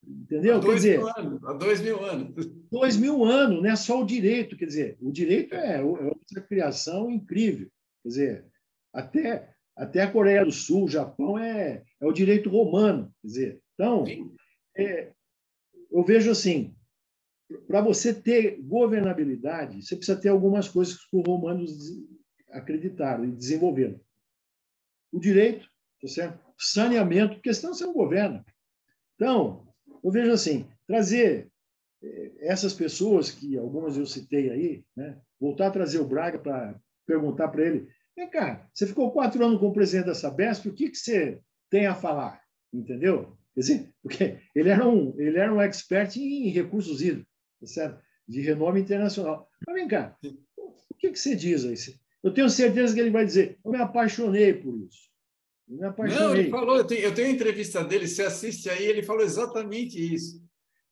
É entendeu? Há dois, quer dizer, mil anos, há dois mil anos. Dois mil anos, não é só o direito. Quer dizer, o direito é, é outra criação incrível. Quer dizer, até, até a Coreia do Sul, o Japão, é, é o direito romano. Quer dizer, então, é, eu vejo assim, para você ter governabilidade, você precisa ter algumas coisas que os romanos acreditaram e desenvolveram. O direito, tá certo? saneamento, porque senão você não governa. Então, eu vejo assim, trazer eh, essas pessoas, que algumas eu citei aí, né? voltar a trazer o Braga para perguntar para ele, vem cá, você ficou quatro anos como presidente da Sabesp, o que, que você tem a falar? Entendeu? Quer dizer, porque ele era um, ele era um expert em recursos hídricos. Tá certo? de renome internacional. Mas vem cá, o que, que você diz aí? Eu tenho certeza que ele vai dizer: eu me apaixonei por isso. Eu me apaixonei. Não, ele falou, eu tenho, eu tenho entrevista dele, você assiste aí, ele falou exatamente isso.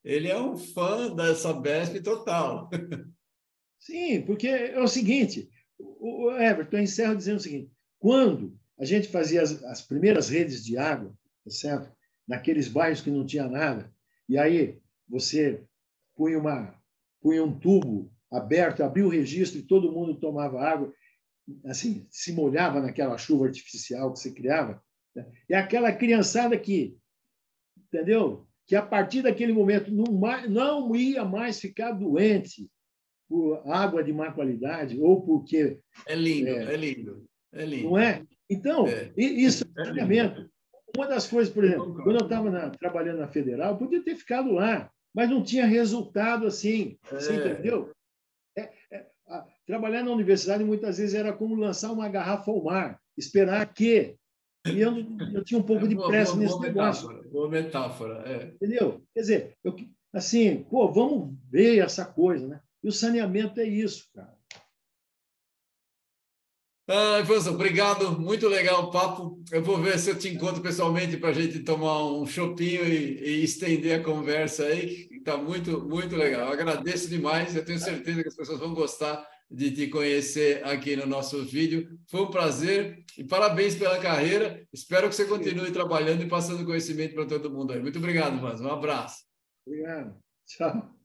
Ele é um fã dessa Besp total. Sim, porque é o seguinte, o Everton encerra dizendo o seguinte: quando a gente fazia as, as primeiras redes de água, tá certo? naqueles bairros que não tinha nada, e aí você punha, uma, punha um tubo aberto, abria o registro e todo mundo tomava água, assim, se molhava naquela chuva artificial que você criava. Né? E aquela criançada que, entendeu? que a partir daquele momento não, não ia mais ficar doente por água de má qualidade ou porque. É lindo, é, é lindo, é lindo. Não é? Então, é. isso é saneamento. Uma das coisas, por exemplo, quando eu estava trabalhando na Federal, eu podia ter ficado lá, mas não tinha resultado assim. Você é. entendeu? É, é, a, trabalhar na universidade muitas vezes era como lançar uma garrafa ao mar, esperar que. E eu, eu tinha um pouco de pressa boa, nesse boa negócio. Metáfora, boa metáfora, é. Entendeu? Quer dizer, eu, assim, pô, vamos ver essa coisa, né? E o saneamento é isso, cara. Ah, obrigado, muito legal o papo. Eu vou ver se eu te encontro pessoalmente para a gente tomar um chopinho e, e, estender a conversa aí. Está muito, muito legal. Eu agradeço demais. Eu tenho certeza que as pessoas vão gostar de te conhecer aqui no nosso vídeo. Foi um prazer e parabéns pela carreira. Espero que você continue trabalhando e passando conhecimento para todo mundo aí. Muito obrigado, Ivanson. Um abraço. Obrigado. Tchau.